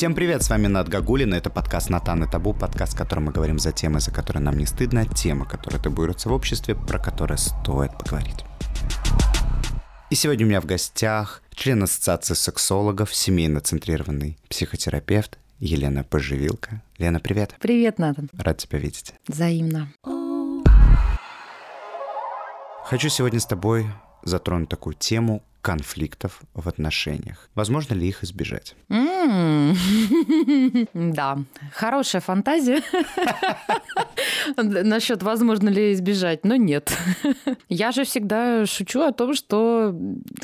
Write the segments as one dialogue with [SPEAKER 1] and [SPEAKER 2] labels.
[SPEAKER 1] Всем привет, с вами Над Гагулин, это подкаст «Натан и табу», подкаст, в котором мы говорим за темы, за которые нам не стыдно, темы, которые табуируются в обществе, про которые стоит поговорить. И сегодня у меня в гостях член Ассоциации сексологов, семейно-центрированный психотерапевт Елена Поживилка. Лена, привет.
[SPEAKER 2] Привет, Натан.
[SPEAKER 1] Рад тебя видеть.
[SPEAKER 2] Взаимно.
[SPEAKER 1] Хочу сегодня с тобой затронуть такую тему конфликтов в отношениях. Возможно ли их избежать?
[SPEAKER 2] Да, хорошая фантазия насчет возможно ли избежать, но нет. Я же всегда шучу о том, что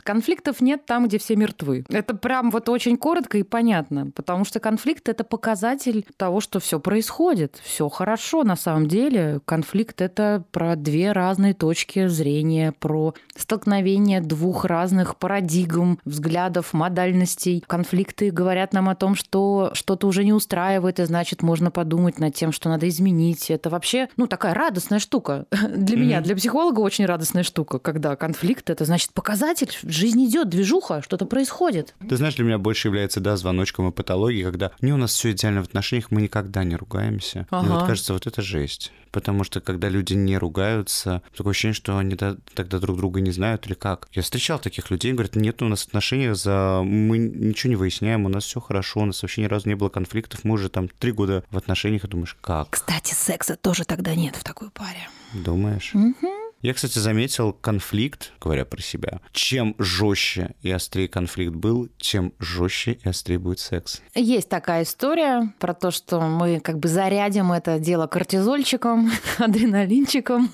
[SPEAKER 2] конфликтов нет там, где все мертвы. Это прям вот очень коротко и понятно, потому что конфликт это показатель того, что все происходит, все хорошо на самом деле. Конфликт это про две разные точки зрения, про столкновение двух разных разных парадигм, взглядов, модальностей. Конфликты говорят нам о том, что что-то уже не устраивает, и значит, можно подумать над тем, что надо изменить. Это вообще, ну, такая радостная штука. Для mm-hmm. меня, для психолога очень радостная штука, когда конфликт — это значит показатель, жизнь идет, движуха, что-то происходит.
[SPEAKER 1] Ты знаешь, для меня больше является, да, звоночком и патологией, когда не у нас все идеально в отношениях, мы никогда не ругаемся. Ага. Мне вот кажется, вот это жесть. Потому что когда люди не ругаются, такое ощущение, что они тогда друг друга не знают или как. Я встречал таких людей, людей говорят, нет у нас отношений, за... мы ничего не выясняем, у нас все хорошо, у нас вообще ни разу не было конфликтов, мы уже там три года в отношениях, и думаешь, как?
[SPEAKER 2] Кстати, секса тоже тогда нет в такой паре.
[SPEAKER 1] Думаешь?
[SPEAKER 2] Угу.
[SPEAKER 1] Я, кстати, заметил конфликт, говоря про себя. Чем жестче и острее конфликт был, тем жестче и острее будет секс.
[SPEAKER 2] Есть такая история про то, что мы как бы зарядим это дело кортизольчиком, адреналинчиком.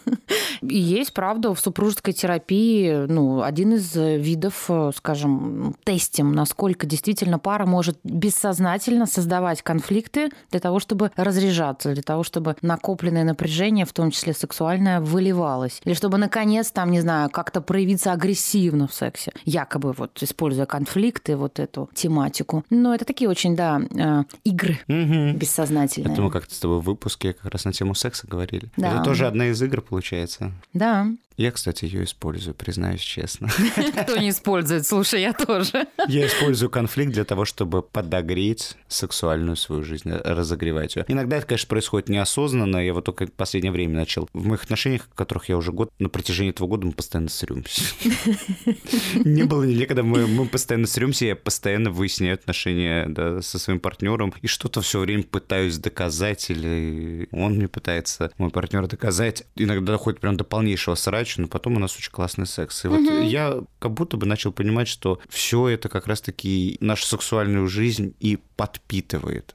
[SPEAKER 2] И есть, правда, в супружеской терапии ну, один из видов, скажем, тестим, насколько действительно пара может бессознательно создавать конфликты для того, чтобы разряжаться, для того, чтобы накопленное напряжение, в том числе сексуальное, выливалось. Или чтобы, наконец, там, не знаю, как-то проявиться агрессивно в сексе. Якобы вот используя конфликты, вот эту тематику. Но это такие очень, да, э, игры угу. бессознательные.
[SPEAKER 1] Это мы как-то с тобой в выпуске как раз на тему секса говорили. Да. Это тоже одна из игр, получается.
[SPEAKER 2] Да.
[SPEAKER 1] Я, кстати, ее использую, признаюсь честно.
[SPEAKER 2] Кто не использует? Слушай, я тоже.
[SPEAKER 1] Я использую конфликт для того, чтобы подогреть сексуальную свою жизнь, разогревать ее. Иногда это, конечно, происходит неосознанно. Я вот только в последнее время начал. В моих отношениях, в которых я уже год, на протяжении этого года мы постоянно срёмся. Не было ни когда мы, постоянно срёмся, я постоянно выясняю отношения со своим партнером и что-то все время пытаюсь доказать, или он мне пытается, мой партнер, доказать. Иногда доходит прям до полнейшего срача но потом у нас очень классный секс. И вот я как будто бы начал понимать, что все это как раз-таки нашу сексуальную жизнь и подпитывает.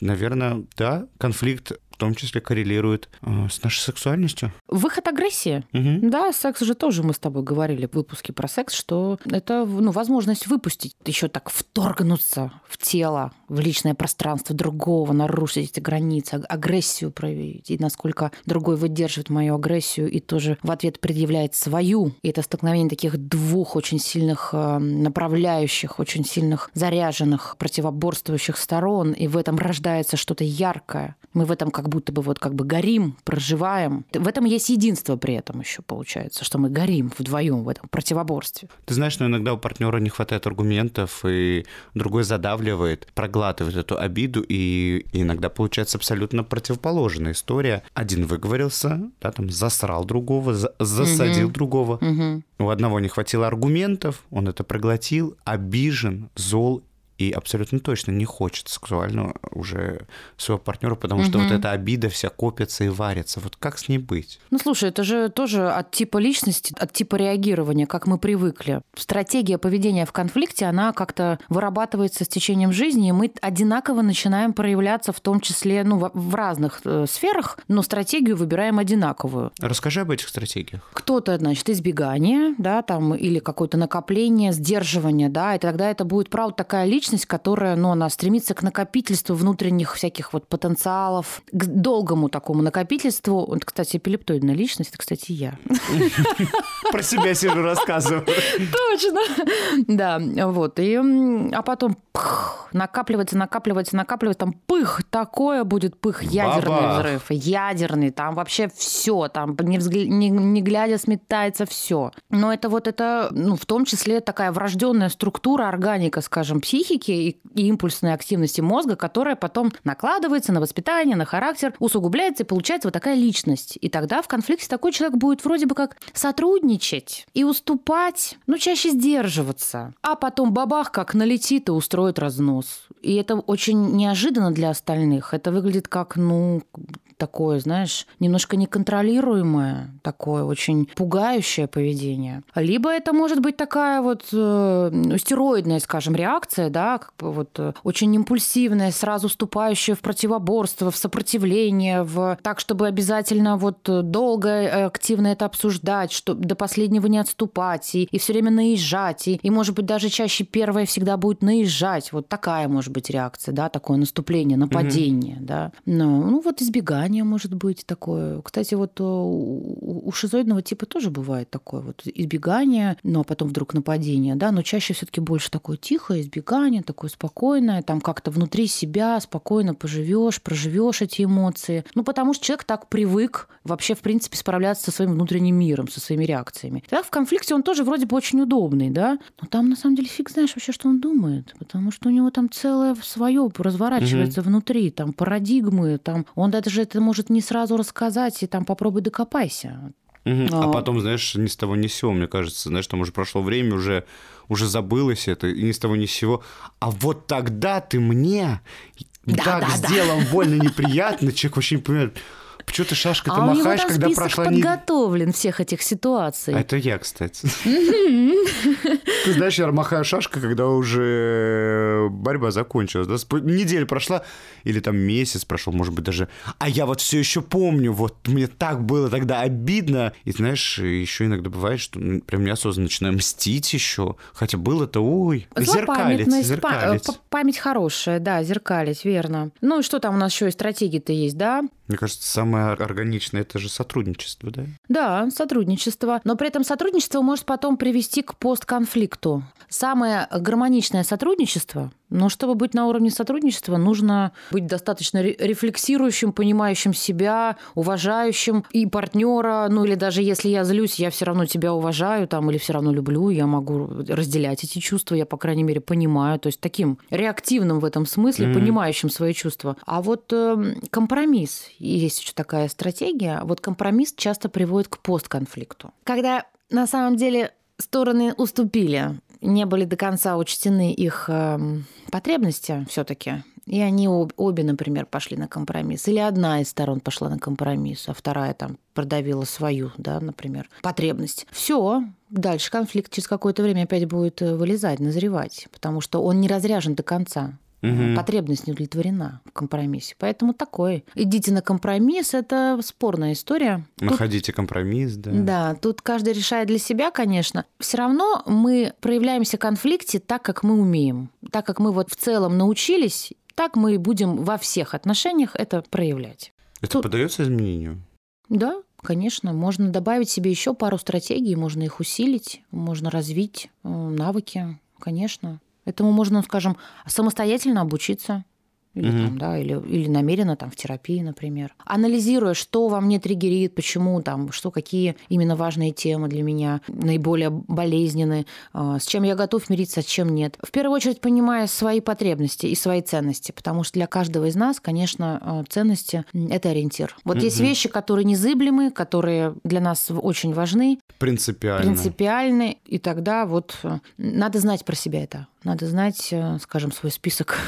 [SPEAKER 1] Наверное, да, конфликт в том числе коррелирует э, с нашей сексуальностью.
[SPEAKER 2] Выход агрессии.
[SPEAKER 1] Угу.
[SPEAKER 2] Да, секс же тоже мы с тобой говорили в выпуске про секс, что это ну, возможность выпустить, еще так вторгнуться в тело, в личное пространство другого, нарушить эти границы, агрессию проявить, и насколько другой выдерживает мою агрессию и тоже в ответ предъявляет свою. И это столкновение таких двух очень сильных э, направляющих, очень сильных заряженных, противоборствующих сторон, и в этом рождается что-то яркое. Мы в этом как будто бы вот как бы горим, проживаем. В этом есть единство при этом еще получается, что мы горим вдвоем в этом противоборстве.
[SPEAKER 1] Ты знаешь, но иногда у партнера не хватает аргументов, и другой задавливает, проглатывает эту обиду, и иногда получается абсолютно противоположная история. Один выговорился, да, там засрал другого, за засадил угу. другого.
[SPEAKER 2] Угу.
[SPEAKER 1] У одного не хватило аргументов, он это проглотил, обижен, зол и абсолютно точно не хочет сексуально уже своего партнера, потому угу. что вот эта обида вся копится и варится. Вот как с ней быть?
[SPEAKER 2] Ну, слушай, это же тоже от типа личности, от типа реагирования, как мы привыкли. Стратегия поведения в конфликте, она как-то вырабатывается с течением жизни, и мы одинаково начинаем проявляться, в том числе ну, в разных э, сферах, но стратегию выбираем одинаковую.
[SPEAKER 1] Расскажи об этих стратегиях.
[SPEAKER 2] Кто-то, значит, избегание, да, там, или какое-то накопление, сдерживание, да, и тогда это будет, правда, такая личность, личность, которая, ну, она стремится к накопительству внутренних всяких вот потенциалов, к долгому такому накопительству. Вот, кстати, эпилептоидная личность, это, кстати, я.
[SPEAKER 1] Про себя сижу рассказываю.
[SPEAKER 2] Точно. Да, вот. И, а потом накапливается, накапливается, накапливается, там пых, такое будет пых, ядерный Бабах. взрыв, ядерный, там вообще все, там не, взгля... не, не глядя сметается все. Но это вот это, ну, в том числе такая врожденная структура, органика, скажем, психики и, и импульсной активности мозга, которая потом накладывается на воспитание, на характер, усугубляется и получается вот такая личность. И тогда в конфликте такой человек будет вроде бы как сотрудничать и уступать, ну, чаще сдерживаться. А потом бабах как налетит и устроит разнос. И это очень неожиданно для остальных. Это выглядит как, ну, такое, знаешь, немножко неконтролируемое, такое очень пугающее поведение. Либо это может быть такая вот э, стероидная, скажем, реакция, да, как бы вот э, очень импульсивная, сразу вступающая в противоборство, в сопротивление, в так, чтобы обязательно вот долго э, активно это обсуждать, чтобы до последнего не отступать и, и все время наезжать, и, и, может быть, даже чаще первая всегда будет наезжать. Вот такая может быть реакция, да, такое наступление, нападение, mm-hmm. да. Но, ну вот избегание Ожидание может быть такое. Кстати, вот э, у шизоидного типа тоже бывает такое вот избегание, но потом вдруг нападение, да, но чаще все таки больше такое тихое избегание, такое спокойное, там как-то внутри себя спокойно поживешь, проживешь эти эмоции. Ну, потому что человек так привык вообще, в принципе, справляться со своим внутренним миром, со своими реакциями. Так в конфликте он тоже вроде бы очень удобный, да, но там на самом деле фиг знаешь вообще, что он думает, потому что у него там целое свое разворачивается угу. внутри, там парадигмы, там он даже это может не сразу рассказать, и там попробуй докопайся.
[SPEAKER 1] Угу. А, а потом, знаешь, ни с того ни с сего, мне кажется, знаешь, там уже прошло время, уже, уже забылось это, и ни с того ни с сего. А вот тогда ты мне да, так да, сделал да. больно неприятно, человек вообще не понимает, Почему ты шашкой ты а махаешь, когда прошла
[SPEAKER 2] подготовлен не... всех этих ситуаций.
[SPEAKER 1] А это я, кстати. Ты знаешь, я махаю шашкой, когда уже борьба закончилась. Да? Неделя прошла, или там месяц прошел, может быть, даже. А я вот все еще помню, вот мне так было тогда обидно. И знаешь, еще иногда бывает, что прям неосознанно начинаю мстить еще. Хотя было-то, ой, зеркалить, зеркалить.
[SPEAKER 2] Память хорошая, да, зеркалить, верно. Ну и что там у нас еще и стратегии-то есть, да?
[SPEAKER 1] Мне кажется, самое органичное это же сотрудничество, да?
[SPEAKER 2] Да, сотрудничество. Но при этом сотрудничество может потом привести к постконфликту. Самое гармоничное сотрудничество но чтобы быть на уровне сотрудничества, нужно быть достаточно рефлексирующим, понимающим себя, уважающим и партнера. Ну или даже если я злюсь, я все равно тебя уважаю там, или все равно люблю, я могу разделять эти чувства, я, по крайней мере, понимаю. То есть таким реактивным в этом смысле, mm-hmm. понимающим свои чувства. А вот э, компромисс, есть еще такая стратегия, вот компромисс часто приводит к постконфликту. Когда на самом деле стороны уступили не были до конца учтены их эм, потребности все-таки, и они обе, например, пошли на компромисс. Или одна из сторон пошла на компромисс, а вторая там продавила свою, да, например, потребность. Все, дальше конфликт через какое-то время опять будет э, вылезать, назревать, потому что он не разряжен до конца. Угу. Потребность не удовлетворена в компромиссе. Поэтому такое. Идите на компромисс, это спорная история.
[SPEAKER 1] Находите тут, компромисс, да.
[SPEAKER 2] Да, тут каждый решает для себя, конечно. Все равно мы проявляемся в конфликте так, как мы умеем. Так как мы вот в целом научились, так мы и будем во всех отношениях это проявлять.
[SPEAKER 1] Это тут... поддается изменению?
[SPEAKER 2] Да, Конечно, можно добавить себе еще пару стратегий, можно их усилить, можно развить э, навыки, конечно. Этому можно, скажем, самостоятельно обучиться или, угу. там, да, или, или намеренно там в терапии, например. Анализируя, что во мне триггерит, почему там, что какие именно важные темы для меня наиболее болезненные, а, с чем я готов мириться, а с чем нет. В первую очередь понимая свои потребности и свои ценности, потому что для каждого из нас, конечно, а, ценности – это ориентир. Вот угу. есть вещи, которые незыблемы, которые для нас очень важны.
[SPEAKER 1] Принципиальны.
[SPEAKER 2] Принципиальны. И тогда вот э, надо знать про себя это. Надо знать, э, скажем, свой список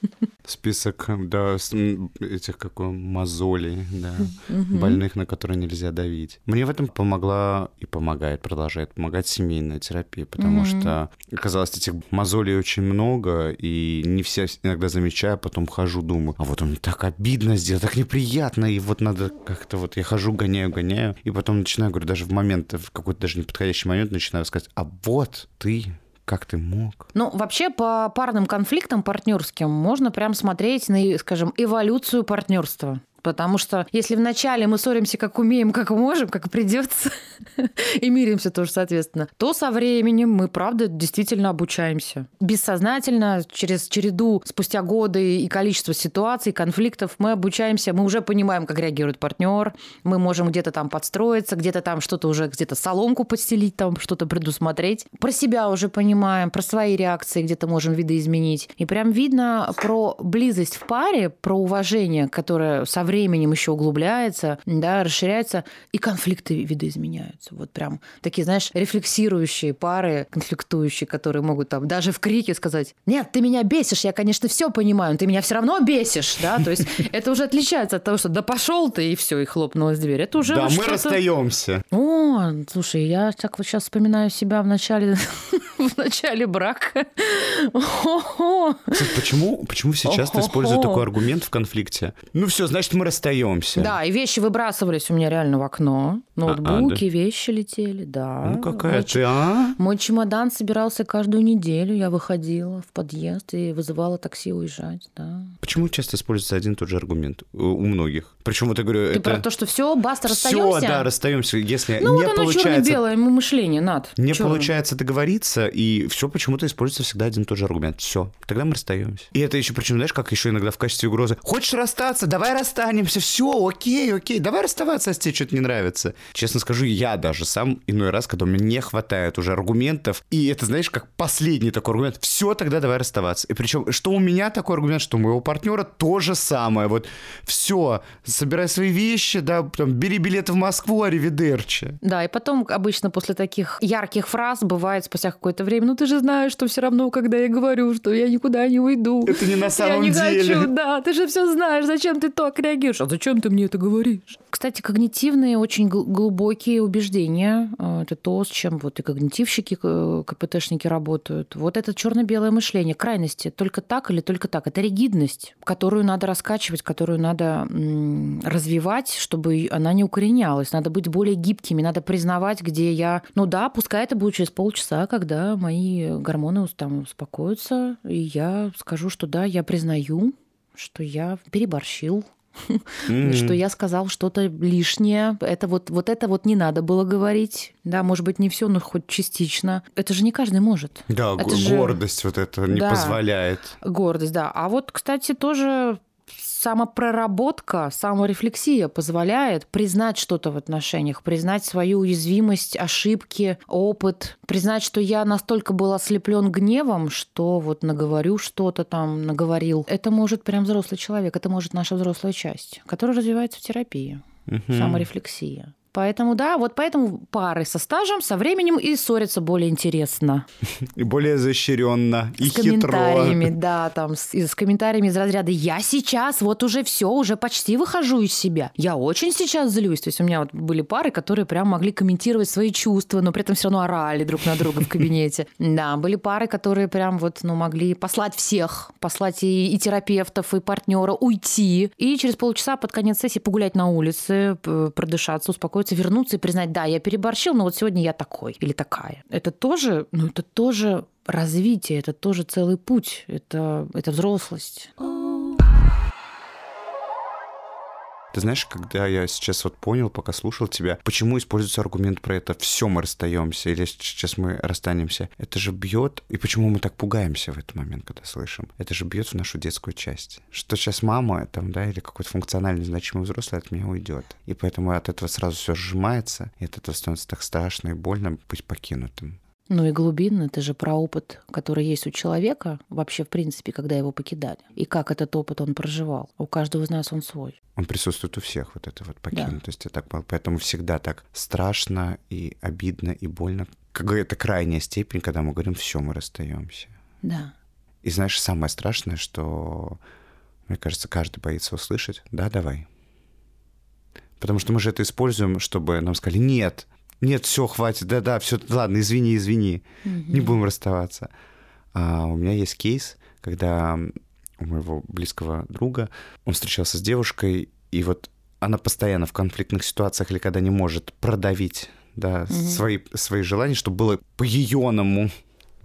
[SPEAKER 1] список, да, этих как мозолей, да, угу. больных, на которые нельзя давить. Мне в этом помогла и помогает, продолжает помогать семейная терапия, потому угу. что оказалось этих мозолей очень много, и не все иногда замечаю, а потом хожу, думаю, а вот он так обидно сделал, так неприятно, и вот надо как-то вот я хожу, гоняю, гоняю, и потом начинаю, говорю, даже в момент, в какой-то даже неподходящий момент начинаю сказать, а вот ты как ты мог?
[SPEAKER 2] Ну, вообще, по парным конфликтам партнерским можно прям смотреть на, скажем, эволюцию партнерства. Потому что если вначале мы ссоримся как умеем, как можем, как придется, и миримся тоже, соответственно, то со временем мы, правда, действительно обучаемся. Бессознательно, через череду, спустя годы и количество ситуаций, конфликтов, мы обучаемся, мы уже понимаем, как реагирует партнер, мы можем где-то там подстроиться, где-то там что-то уже, где-то соломку подстелить, там что-то предусмотреть. Про себя уже понимаем, про свои реакции где-то можем видоизменить. И прям видно про близость в паре, про уважение, которое со временем еще углубляется, да, расширяется, и конфликты видоизменяются. Вот прям такие, знаешь, рефлексирующие пары, конфликтующие, которые могут там даже в крике сказать, нет, ты меня бесишь, я, конечно, все понимаю, но ты меня все равно бесишь, да, то есть это уже отличается от того, что да пошел ты, и все, и хлопнулась дверь. Это уже
[SPEAKER 1] Да, мы расстаемся.
[SPEAKER 2] О, слушай, я так вот сейчас вспоминаю себя в начале, в начале брака.
[SPEAKER 1] Почему, почему все часто используют такой аргумент в конфликте? Ну все, значит, мы расстаемся.
[SPEAKER 2] Да, и вещи выбрасывались у меня реально в окно. Ноутбуки, а, а, да? вещи летели, да.
[SPEAKER 1] Ну какая мой ты, а?
[SPEAKER 2] Мой чемодан собирался каждую неделю. Я выходила в подъезд и вызывала такси уезжать, да.
[SPEAKER 1] Почему часто используется один и тот же аргумент у многих? Причем вот я говорю,
[SPEAKER 2] Ты
[SPEAKER 1] это...
[SPEAKER 2] про то, что все, баста, расстаемся?
[SPEAKER 1] Все, да, расстаемся. Если
[SPEAKER 2] ну,
[SPEAKER 1] не
[SPEAKER 2] вот
[SPEAKER 1] получается...
[SPEAKER 2] черно-белое мышление, над.
[SPEAKER 1] Не черным. получается договориться, и все почему-то используется всегда один и тот же аргумент. Все, тогда мы расстаемся. И это еще, причем, знаешь, как еще иногда в качестве угрозы. Хочешь расстаться? Давай расстанемся. Все, окей, окей. Давай расставаться, если тебе что-то не нравится. Честно скажу, я даже сам иной раз, когда мне не хватает уже аргументов, и это, знаешь, как последний такой аргумент, все, тогда давай расставаться. И причем, что у меня такой аргумент, что у моего партнера то же самое. Вот все, собирай свои вещи, да, там, бери билет в Москву, аривидерчи.
[SPEAKER 2] Да, и потом обычно после таких ярких фраз бывает спустя какое-то время, ну ты же знаешь, что все равно, когда я говорю, что я никуда не уйду.
[SPEAKER 1] Это не на самом
[SPEAKER 2] я не
[SPEAKER 1] деле.
[SPEAKER 2] Хочу, да, ты же все знаешь, зачем ты так реагируешь? А зачем ты мне это говоришь? Кстати, когнитивные очень глубокие убеждения. Э, это то, с чем вот и когнитивщики, КПТшники работают. Вот это черно-белое мышление, крайности. Только так или только так. Это ригидность, которую надо раскачивать, которую надо развивать, чтобы она не укоренялась. Надо быть более гибкими, надо признавать, где я... Ну да, пускай это будет через полчаса, когда мои гормоны там успокоятся, и я скажу, что да, я признаю, что я переборщил, mm-hmm. что я сказал что-то лишнее. Это вот, вот это вот не надо было говорить. Да, может быть, не все, но хоть частично. Это же не каждый может.
[SPEAKER 1] Да,
[SPEAKER 2] это
[SPEAKER 1] гордость же... вот это не да, позволяет.
[SPEAKER 2] Гордость, да. А вот, кстати, тоже самопроработка, саморефлексия позволяет признать что-то в отношениях, признать свою уязвимость, ошибки, опыт, признать, что я настолько был ослеплен гневом, что вот наговорю что-то там, наговорил. Это может прям взрослый человек, это может наша взрослая часть, которая развивается в терапии. Угу. Саморефлексия. Поэтому, да, вот поэтому пары со стажем, со временем и ссорятся более интересно.
[SPEAKER 1] И более изощренно, и
[SPEAKER 2] с
[SPEAKER 1] хитро.
[SPEAKER 2] комментариями, да, там, с, с комментариями из разряда «я сейчас вот уже все, уже почти выхожу из себя, я очень сейчас злюсь». То есть у меня вот были пары, которые прям могли комментировать свои чувства, но при этом все равно орали друг на друга в кабинете. Да, были пары, которые прям вот, ну, могли послать всех, послать и, и терапевтов, и партнера, уйти, и через полчаса под конец сессии погулять на улице, продышаться, успокоиться успокоиться, вернуться и признать, да, я переборщил, но вот сегодня я такой или такая. Это тоже, ну, это тоже развитие, это тоже целый путь, это, это взрослость.
[SPEAKER 1] Ты знаешь, когда я сейчас вот понял, пока слушал тебя, почему используется аргумент про это «все, мы расстаемся» или «сейчас мы расстанемся», это же бьет, и почему мы так пугаемся в этот момент, когда слышим? Это же бьет в нашу детскую часть. Что сейчас мама там, да, или какой-то функциональный значимый взрослый от меня уйдет. И поэтому от этого сразу все сжимается, и от этого становится так страшно и больно быть покинутым.
[SPEAKER 2] Ну и глубинно, это же про опыт, который есть у человека вообще, в принципе, когда его покидали. И как этот опыт он проживал. У каждого из нас он свой.
[SPEAKER 1] Он присутствует у всех, вот это вот покинутость. Да. Так, поэтому всегда так страшно и обидно и больно. Какая-то крайняя степень, когда мы говорим, все, мы расстаемся.
[SPEAKER 2] Да.
[SPEAKER 1] И знаешь, самое страшное, что, мне кажется, каждый боится услышать, да, давай. Потому что мы же это используем, чтобы нам сказали, нет, нет, все, хватит, да-да, все, ладно, извини, извини, mm-hmm. не будем расставаться. А у меня есть кейс, когда у моего близкого друга он встречался с девушкой, и вот она постоянно в конфликтных ситуациях или когда не может продавить да, mm-hmm. свои, свои желания, чтобы было по-ееному,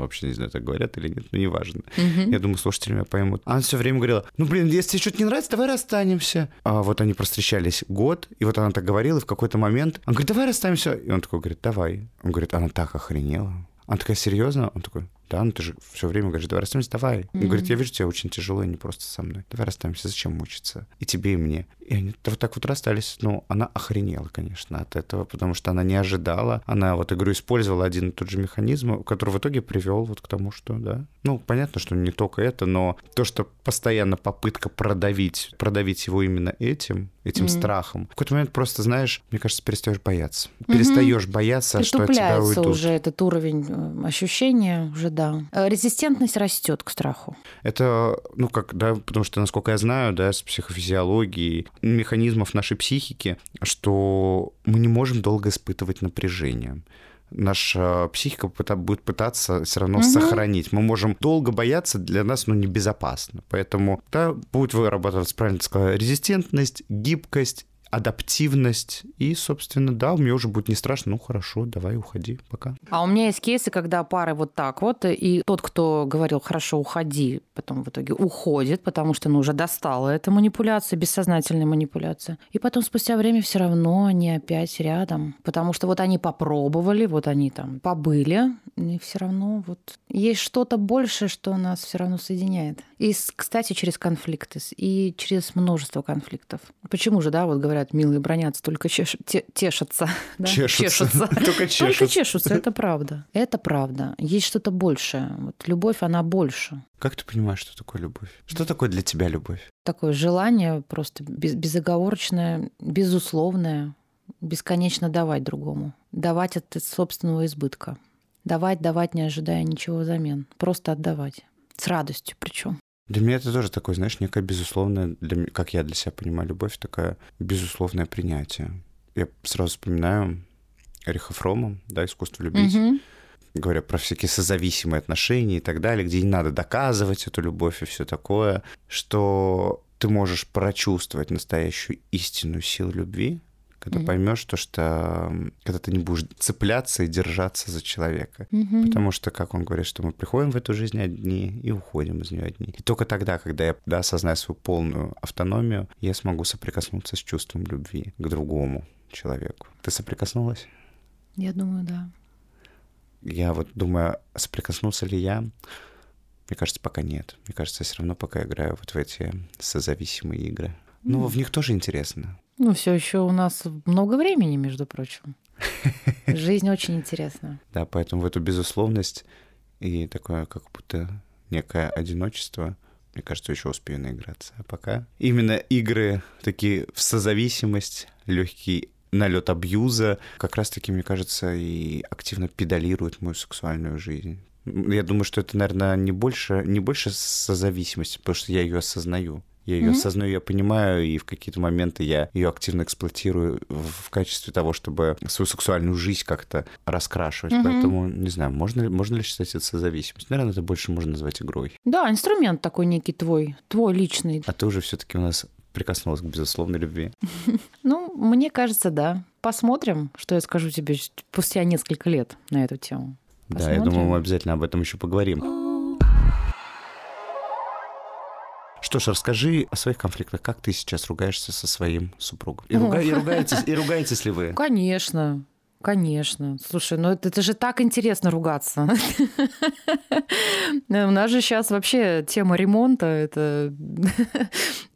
[SPEAKER 1] Вообще не знаю, так говорят или нет, но неважно. Угу. Я думаю, слушатели меня поймут. Она все время говорила, ну, блин, если тебе что-то не нравится, давай расстанемся. А вот они простречались год, и вот она так говорила, и в какой-то момент, он говорит, давай расстанемся. И он такой говорит, давай. Он говорит, она так охренела. Она такая, серьезно? Он такой, да, ну ты же все время говоришь, давай расстанемся, давай. Mm-hmm. Он говорит, я вижу, тебе очень тяжело, и не просто со мной. Давай расстанемся, зачем мучиться? И тебе, и мне. И они вот так вот расстались. Ну, она охренела, конечно, от этого, потому что она не ожидала. Она, вот, говорю, использовала один и тот же механизм, который в итоге привел вот к тому, что, да. Ну, понятно, что не только это, но то, что постоянно попытка продавить, продавить его именно этим, этим mm-hmm. страхом. В какой-то момент просто, знаешь, мне кажется, перестаешь бояться. Mm-hmm. Перестаешь бояться, что от тебя уйдут.
[SPEAKER 2] уже этот уровень э, ощущения, уже да. Э, резистентность растет к страху.
[SPEAKER 1] Это, ну как, да, потому что, насколько я знаю, да, с психофизиологией, механизмов нашей психики, что мы не можем долго испытывать напряжение наша психика будет пытаться все равно угу. сохранить. Мы можем долго бояться, для нас ну, небезопасно. Поэтому да, будет вырабатываться, правильно сказала, резистентность, гибкость, адаптивность. И, собственно, да, мне уже будет не страшно. Ну, хорошо, давай, уходи, пока.
[SPEAKER 2] А у меня есть кейсы, когда пары вот так вот, и тот, кто говорил, хорошо, уходи, потом в итоге уходит, потому что, ну, уже достала эта манипуляция, бессознательная манипуляция. И потом спустя время все равно они опять рядом, потому что вот они попробовали, вот они там побыли, и все равно вот есть что-то большее, что нас все равно соединяет. И, кстати, через конфликты, и через множество конфликтов. Почему же, да, вот говорят, говорят, милые бронятся, только чеш... те... тешатся.
[SPEAKER 1] Да? Чешутся. чешутся.
[SPEAKER 2] Только чешутся. Только чешутся, это правда. Это правда. Есть что-то большее. Вот любовь, она больше.
[SPEAKER 1] Как ты понимаешь, что такое любовь? Что такое для тебя любовь?
[SPEAKER 2] Такое желание просто без, безоговорочное, безусловное, бесконечно давать другому. Давать от собственного избытка. Давать, давать, не ожидая ничего взамен. Просто отдавать. С радостью причем.
[SPEAKER 1] Для меня это тоже такое, знаешь, некое безусловное, для, как я для себя понимаю любовь, такое безусловное принятие. Я сразу вспоминаю Эриха Фрома, да, «Искусство любить», угу. говоря про всякие созависимые отношения и так далее, где не надо доказывать эту любовь и все такое, что ты можешь прочувствовать настоящую истинную силу любви, когда mm-hmm. поймешь то, что когда ты не будешь цепляться и держаться за человека. Mm-hmm. Потому что, как он говорит, что мы приходим в эту жизнь одни и уходим из нее одни. И только тогда, когда я да, осознаю свою полную автономию, я смогу соприкоснуться с чувством любви к другому человеку. Ты соприкоснулась?
[SPEAKER 2] Я думаю, да.
[SPEAKER 1] Я вот думаю, соприкоснулся ли я? Мне кажется, пока нет. Мне кажется, я все равно пока играю вот в эти созависимые игры. Ну, в них тоже интересно.
[SPEAKER 2] Ну, все еще у нас много времени, между прочим. Жизнь очень интересна.
[SPEAKER 1] Да, поэтому в эту безусловность и такое как будто некое одиночество, мне кажется, еще успею наиграться. А пока именно игры такие в созависимость, легкий налет абьюза, как раз-таки, мне кажется, и активно педалирует мою сексуальную жизнь. Я думаю, что это, наверное, не больше, не больше созависимости, потому что я ее осознаю. Я ее mm-hmm. осознаю, я понимаю, и в какие-то моменты я ее активно эксплуатирую в качестве того, чтобы свою сексуальную жизнь как-то раскрашивать. Mm-hmm. Поэтому, не знаю, можно, можно ли считать это созависимость? Наверное, это больше можно назвать игрой.
[SPEAKER 2] Да, инструмент такой некий твой, твой личный.
[SPEAKER 1] А ты уже все-таки у нас прикоснулась к безусловной любви.
[SPEAKER 2] Ну, мне кажется, да. Посмотрим, что я скажу тебе спустя несколько лет на эту тему.
[SPEAKER 1] Да, я думаю, мы обязательно об этом еще поговорим. Что ж, расскажи о своих конфликтах. Как ты сейчас ругаешься со своим супругом? И, руга... и, ругаетесь, и ругаетесь ли вы?
[SPEAKER 2] Конечно. Конечно. Слушай, ну это, это же так интересно ругаться. У нас же сейчас вообще тема ремонта, это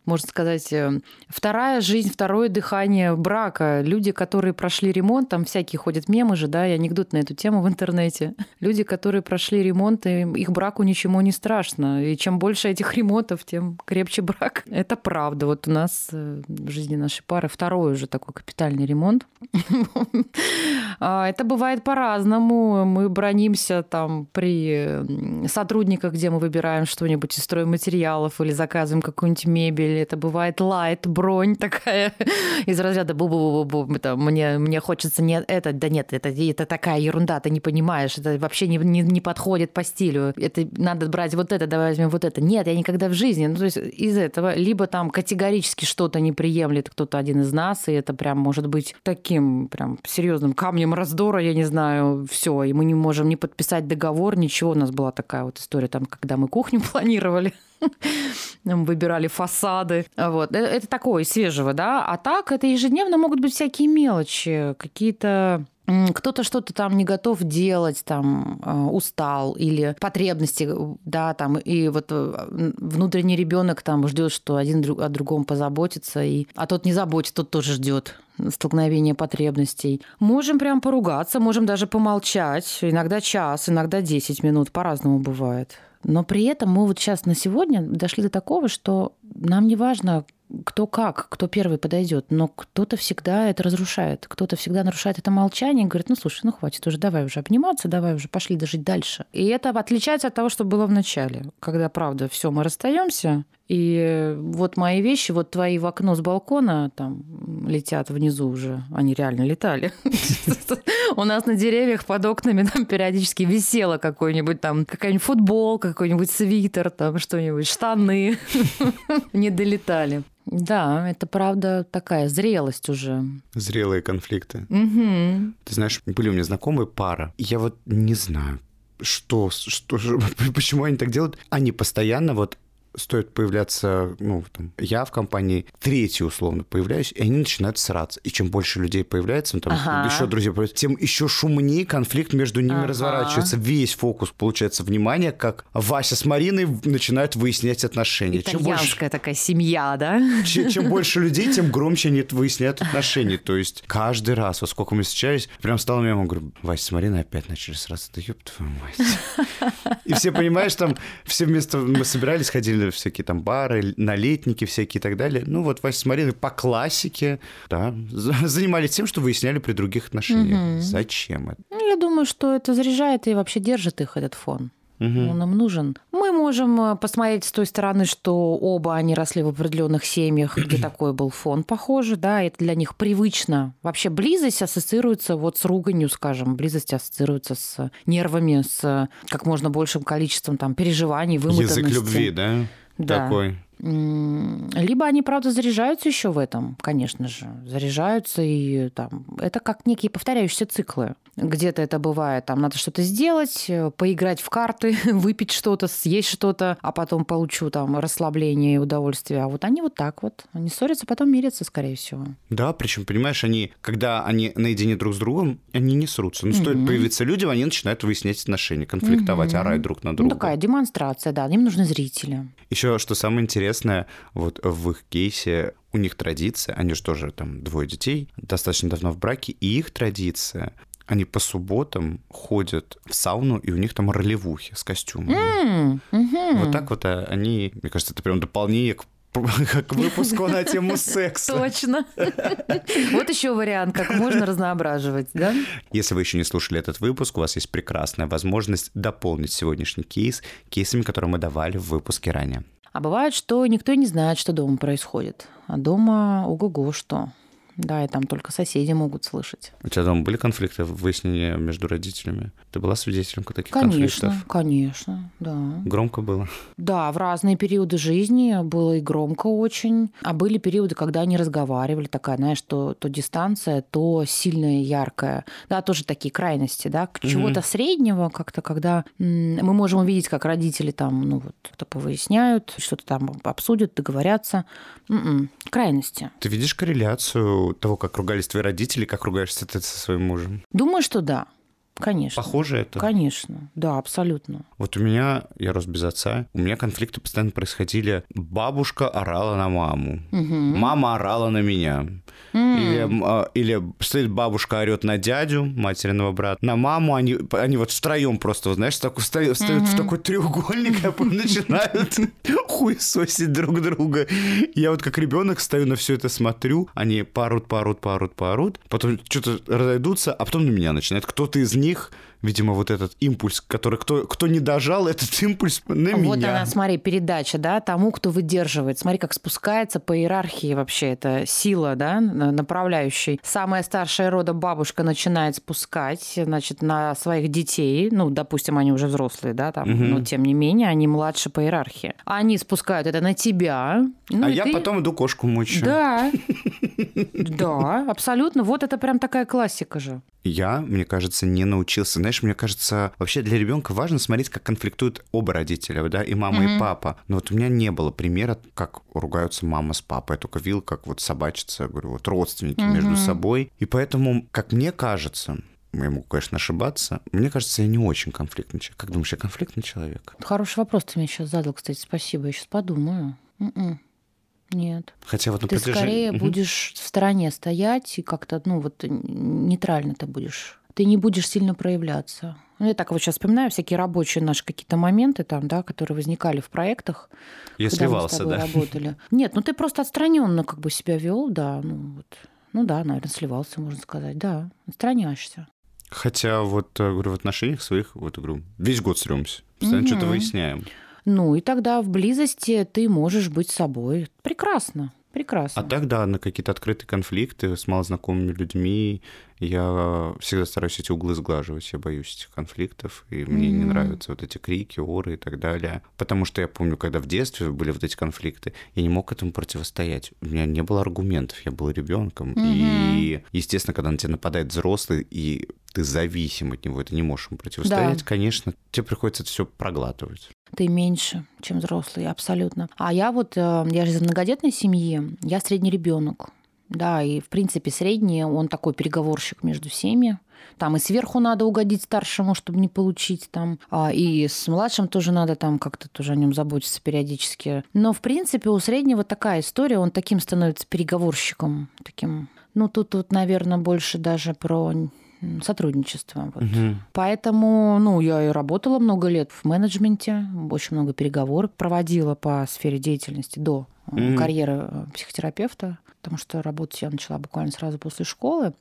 [SPEAKER 2] можно сказать, э, вторая жизнь, второе дыхание брака. Люди, которые прошли ремонт, там всякие ходят мемы же, да, и анекдот на эту тему в интернете. Люди, которые прошли ремонт, их браку ничему не страшно. И чем больше этих ремонтов, тем крепче брак. Это правда. Вот у нас э, в жизни нашей пары второй уже такой капитальный ремонт. А, это бывает по-разному. Мы бронимся там при сотрудниках, где мы выбираем что-нибудь из стройматериалов или заказываем какую-нибудь мебель или это бывает light, бронь такая из разряда бу бу бу бу это, мне, мне хочется не это, да нет, это, это такая ерунда, ты не понимаешь, это вообще не, не, не подходит по стилю, это надо брать вот это, давай возьмем вот это. Нет, я никогда в жизни. Ну, то есть из этого либо там категорически что-то не приемлет кто-то один из нас, и это прям может быть таким прям серьезным камнем раздора, я не знаю, все, и мы не можем не подписать договор, ничего. У нас была такая вот история там, когда мы кухню планировали. Выбирали фасады. Вот. Э, это такое свежего, да. А так это ежедневно могут быть всякие мелочи, какие-то кто-то что-то там не готов делать, там э, устал или потребности, да, там и вот э, внутренний ребенок там ждет, что один о другом позаботится, и а тот не заботится, тот тоже ждет столкновения потребностей. Можем прям поругаться, можем даже помолчать, иногда час, иногда 10 минут, по-разному бывает. Но при этом мы вот сейчас на сегодня дошли до такого, что нам не важно, кто как, кто первый подойдет, но кто-то всегда это разрушает, кто-то всегда нарушает это молчание и говорит, ну слушай, ну хватит уже, давай уже обниматься, давай уже пошли дожить дальше. И это отличается от того, что было в начале, когда, правда, все, мы расстаемся, и вот мои вещи, вот твои в окно с балкона там летят внизу уже. Они реально летали. У нас на деревьях под окнами там периодически висело какой-нибудь там, какая-нибудь футбол, какой-нибудь свитер, там что-нибудь, штаны. Не долетали. Да, это правда такая зрелость уже.
[SPEAKER 1] Зрелые конфликты. Угу. Ты знаешь, были у меня знакомые пара. Я вот не знаю, что, что, почему они так делают. Они постоянно вот стоит появляться, ну, там, я в компании, третий условно появляюсь, и они начинают сраться. И чем больше людей появляется, ну, там, ага. еще друзья появляются, тем еще шумнее конфликт между ними ага. разворачивается. Весь фокус, получается, внимание, как Вася с Мариной начинают выяснять отношения.
[SPEAKER 2] Итальянская чем больше... такая семья, да?
[SPEAKER 1] Чем, чем больше людей, тем громче они выясняют отношения. То есть каждый раз, во сколько мы встречались, прям стало мемом, говорю, Вася с Мариной опять начали сраться. Да ёб твою мать. И все, понимаешь, там все вместо... Мы собирались, ходили всякие там бары, налетники всякие и так далее. Ну вот Вася с Мариной по классике, да, занимались тем, что выясняли при других отношениях. Угу. Зачем это?
[SPEAKER 2] Ну, я думаю, что это заряжает и вообще держит их этот фон. Угу. Он им нужен. Мы можем э, посмотреть с той стороны, что оба они росли в определенных семьях, где такой был фон похожий, да, это для них привычно. Вообще близость ассоциируется вот с руганью, скажем, близость ассоциируется с нервами, с как можно большим количеством там переживаний, вымотанности.
[SPEAKER 1] Язык любви, да? да. такой.
[SPEAKER 2] Либо они, правда, заряжаются еще в этом, конечно же. Заряжаются и там... Это как некие повторяющиеся циклы. Где-то это бывает, там надо что-то сделать, э, поиграть в карты, выпить что-то, съесть что-то, а потом получу там расслабление и удовольствие. А вот они вот так вот. Они ссорятся, потом мирятся, скорее всего.
[SPEAKER 1] Да, причем, понимаешь, они, когда они наедине друг с другом, они не срутся. Но mm-hmm. стоит появиться людям, они начинают выяснять отношения, конфликтовать, mm-hmm. орать друг на друга.
[SPEAKER 2] Ну, такая демонстрация, да, им нужны зрители.
[SPEAKER 1] Еще что самое интересное, вот в их кейсе у них традиция, они же тоже там двое детей, достаточно давно в браке, и их традиция они по субботам ходят в сауну, и у них там ролевухи с костюмами. Mm-hmm. Вот так вот а, они, мне кажется, это прям дополнение к к выпуску на тему секса.
[SPEAKER 2] Точно. Вот еще вариант, как можно разноображивать, да?
[SPEAKER 1] Если вы еще не слушали этот выпуск, у вас есть прекрасная возможность дополнить сегодняшний кейс кейсами, которые мы давали в выпуске ранее.
[SPEAKER 2] А бывает, что никто не знает, что дома происходит. А дома ого-го что. Да, и там только соседи могут слышать.
[SPEAKER 1] У тебя дома были конфликты, выяснения между родителями? Ты была свидетелем таких
[SPEAKER 2] конечно,
[SPEAKER 1] конфликтов?
[SPEAKER 2] Конечно, да.
[SPEAKER 1] Громко было?
[SPEAKER 2] Да, в разные периоды жизни было и громко очень. А были периоды, когда они разговаривали, такая, знаешь, то, то дистанция, то сильная, яркая. Да, тоже такие крайности, да, к чего-то mm-hmm. среднего как-то, когда мы можем увидеть, как родители там, ну вот, что-то повыясняют, что-то там обсудят, договорятся. М-м, крайности.
[SPEAKER 1] Ты видишь корреляцию того, как ругались твои родители, как ругаешься ты со своим мужем?
[SPEAKER 2] Думаю, что да. Конечно.
[SPEAKER 1] Похоже это?
[SPEAKER 2] Конечно, да, абсолютно.
[SPEAKER 1] Вот у меня, я рос без отца, у меня конфликты постоянно происходили. Бабушка орала на маму, угу. мама орала на меня. Mm. Или, а, или стоит бабушка орет на дядю, материного брата, на маму, они, они вот втроем просто, знаешь, так встают, в такой треугольник, а потом начинают хуесосить друг друга. Я вот как ребенок стою на все это смотрю, они парут, парут, парут, парут, потом что-то разойдутся, а потом на меня начинает кто-то из них видимо, вот этот импульс, который кто, кто не дожал, этот импульс на
[SPEAKER 2] вот
[SPEAKER 1] меня.
[SPEAKER 2] Вот она, смотри, передача, да, тому, кто выдерживает. Смотри, как спускается по иерархии вообще эта сила, да, направляющей. Самая старшая рода бабушка начинает спускать, значит, на своих детей, ну, допустим, они уже взрослые, да, там, угу. но тем не менее, они младше по иерархии. Они спускают это на тебя.
[SPEAKER 1] Ну, а я ты... потом иду кошку мучаю.
[SPEAKER 2] Да, да, абсолютно. Вот это прям такая классика же
[SPEAKER 1] я, мне кажется, не научился. Знаешь, мне кажется, вообще для ребенка важно смотреть, как конфликтуют оба родителя, да, и мама, mm-hmm. и папа. Но вот у меня не было примера, как ругаются мама с папой. Я только видел, как вот собачатся, говорю, вот родственники mm-hmm. между собой. И поэтому, как мне кажется, я могу, конечно, ошибаться. Мне кажется, я не очень конфликтный человек. Как думаешь, я конфликтный человек?
[SPEAKER 2] Хороший вопрос ты мне сейчас задал, кстати. Спасибо. Я сейчас подумаю. Mm-mm. Нет.
[SPEAKER 1] Хотя вот
[SPEAKER 2] ты
[SPEAKER 1] протяжении...
[SPEAKER 2] скорее угу. будешь в стороне стоять и как-то, ну вот нейтрально ты будешь. Ты не будешь сильно проявляться. Ну, я так вот сейчас вспоминаю всякие рабочие наши какие-то моменты там, да, которые возникали в проектах.
[SPEAKER 1] Я когда сливался, мы с тобой
[SPEAKER 2] да. работали. Нет, ну ты просто отстраненно как бы себя вел, да, ну вот. Ну да, наверное, сливался, можно сказать. Да, отстраняешься.
[SPEAKER 1] Хотя вот, э, говорю, в отношениях своих, вот, говорю, весь год срёмся. Постоянно угу. что-то выясняем.
[SPEAKER 2] Ну, и тогда в близости ты можешь быть собой. Прекрасно. Прекрасно.
[SPEAKER 1] А тогда на какие-то открытые конфликты с малознакомыми людьми я всегда стараюсь эти углы сглаживать. Я боюсь этих конфликтов, и мне mm-hmm. не нравятся вот эти крики, оры и так далее. Потому что я помню, когда в детстве были вот эти конфликты, я не мог этому противостоять. У меня не было аргументов, я был ребенком. Mm-hmm. И, естественно, когда на тебя нападает взрослый, и ты зависим от него, ты не можешь ему противостоять, да. конечно, тебе приходится это все проглатывать.
[SPEAKER 2] Ты меньше, чем взрослый, абсолютно. А я вот, э, я же из многодетной семьи, я средний ребенок. Да, и в принципе средний, он такой переговорщик между всеми. Там и сверху надо угодить старшему, чтобы не получить там. А, и с младшим тоже надо там как-то тоже о нем заботиться периодически. Но в принципе у среднего такая история, он таким становится переговорщиком, таким. Ну тут тут, наверное, больше даже про сотрудничество. Вот. Угу. Поэтому, ну, я и работала много лет в менеджменте, очень много переговоров проводила по сфере деятельности до угу. карьеры э, психотерапевта, потому что работать я начала буквально сразу после школы.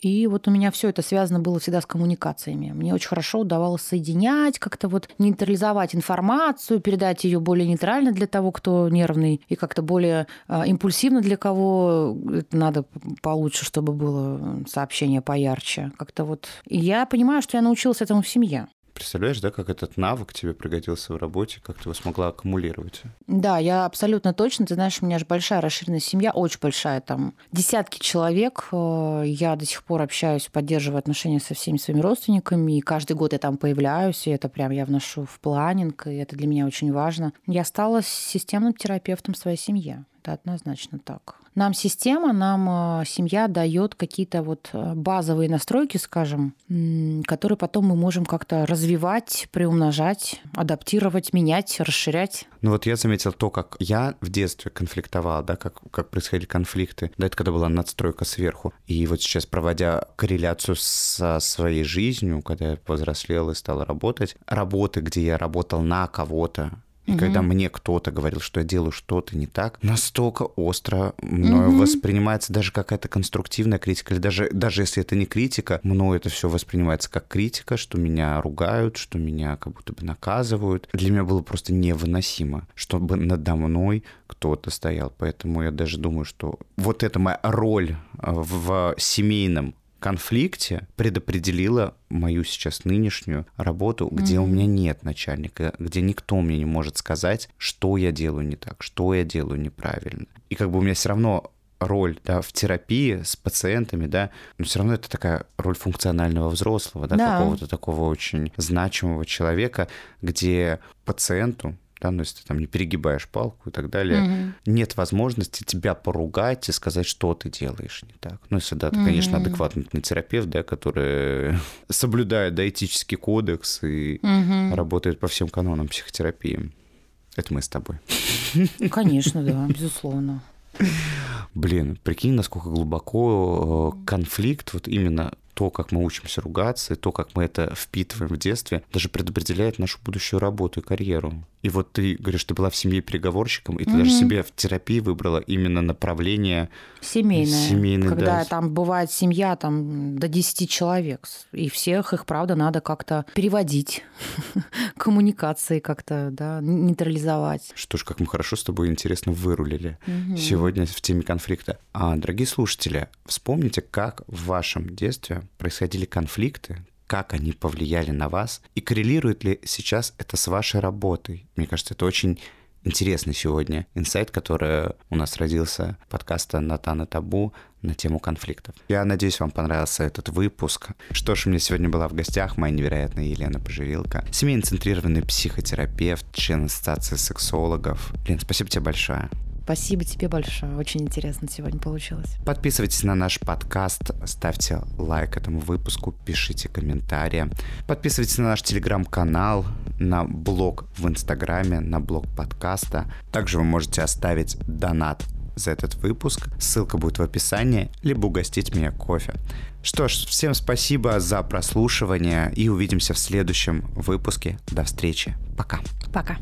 [SPEAKER 2] И вот у меня все это связано было всегда с коммуникациями. Мне очень хорошо удавалось соединять, как-то вот нейтрализовать информацию, передать ее более нейтрально для того, кто нервный, и как-то более э, импульсивно для кого это надо получше, чтобы было сообщение поярче. Как-то вот. И я понимаю, что я научилась этому в семье.
[SPEAKER 1] Представляешь, да, как этот навык тебе пригодился в работе, как ты его смогла аккумулировать?
[SPEAKER 2] Да, я абсолютно точно. Ты знаешь, у меня же большая расширенная семья, очень большая, там десятки человек. Э, я до сих пор общаюсь, поддерживаю отношения со всеми своими родственниками, и каждый год я там появляюсь, и это прям я вношу в планинг, и это для меня очень важно. Я стала системным терапевтом своей семьи. Это однозначно так. Нам система, нам э, семья дает какие-то вот э, базовые настройки, скажем, которые потом мы можем как-то развивать, приумножать, адаптировать, менять, расширять.
[SPEAKER 1] Ну вот я заметил то, как я в детстве конфликтовал, да, как, как происходили конфликты. Да, это когда была надстройка сверху. И вот сейчас, проводя корреляцию со своей жизнью, когда я повзрослел и стал работать, работы, где я работал на кого-то, и угу. когда мне кто-то говорил, что я делаю что-то не так, настолько остро мною угу. воспринимается даже какая-то конструктивная критика, или даже, даже если это не критика, мною это все воспринимается как критика, что меня ругают, что меня как будто бы наказывают. Для меня было просто невыносимо, чтобы надо мной кто-то стоял. Поэтому я даже думаю, что вот эта моя роль в семейном конфликте предопределила мою сейчас нынешнюю работу, где mm-hmm. у меня нет начальника, где никто мне не может сказать, что я делаю не так, что я делаю неправильно. И как бы у меня все равно роль да, в терапии с пациентами, да, но все равно это такая роль функционального взрослого, да, да. какого-то такого очень значимого человека, где пациенту да, ну, если ты там не перегибаешь палку и так далее, угу. нет возможности тебя поругать и сказать, что ты делаешь не так. Ну, если да, ты, угу. конечно, адекватный терапевт, да, который соблюдает да, этический кодекс и угу. работает по всем канонам психотерапии. Это мы с тобой.
[SPEAKER 2] Конечно, да, безусловно.
[SPEAKER 1] Блин, прикинь, насколько глубоко э, конфликт, вот именно то, как мы учимся ругаться, и то, как мы это впитываем в детстве, даже предопределяет нашу будущую работу и карьеру. И вот ты говоришь, ты была в семье переговорщиком, и ты угу. даже себе в терапии выбрала именно направление
[SPEAKER 2] семейное.
[SPEAKER 1] Семейное,
[SPEAKER 2] когда
[SPEAKER 1] да.
[SPEAKER 2] там бывает семья там до 10 человек, и всех их, правда, надо как-то переводить, коммуникации как-то, да, нейтрализовать.
[SPEAKER 1] Что ж, как мы хорошо с тобой интересно вырулили угу. сегодня в теме конфликта. А, дорогие слушатели, вспомните, как в вашем детстве происходили конфликты, как они повлияли на вас, и коррелирует ли сейчас это с вашей работой. Мне кажется, это очень интересный сегодня инсайт, который у нас родился подкаста «Натана Табу» на тему конфликтов. Я надеюсь, вам понравился этот выпуск. Что ж, у меня сегодня была в гостях моя невероятная Елена Поживилка, семейно-центрированный психотерапевт, член ассоциации сексологов. Лен, спасибо тебе большое.
[SPEAKER 2] Спасибо тебе большое. Очень интересно сегодня получилось.
[SPEAKER 1] Подписывайтесь на наш подкаст, ставьте лайк этому выпуску, пишите комментарии. Подписывайтесь на наш телеграм-канал, на блог в Инстаграме, на блог подкаста. Также вы можете оставить донат за этот выпуск. Ссылка будет в описании, либо угостить меня кофе. Что ж, всем спасибо за прослушивание и увидимся в следующем выпуске. До встречи. Пока.
[SPEAKER 2] Пока.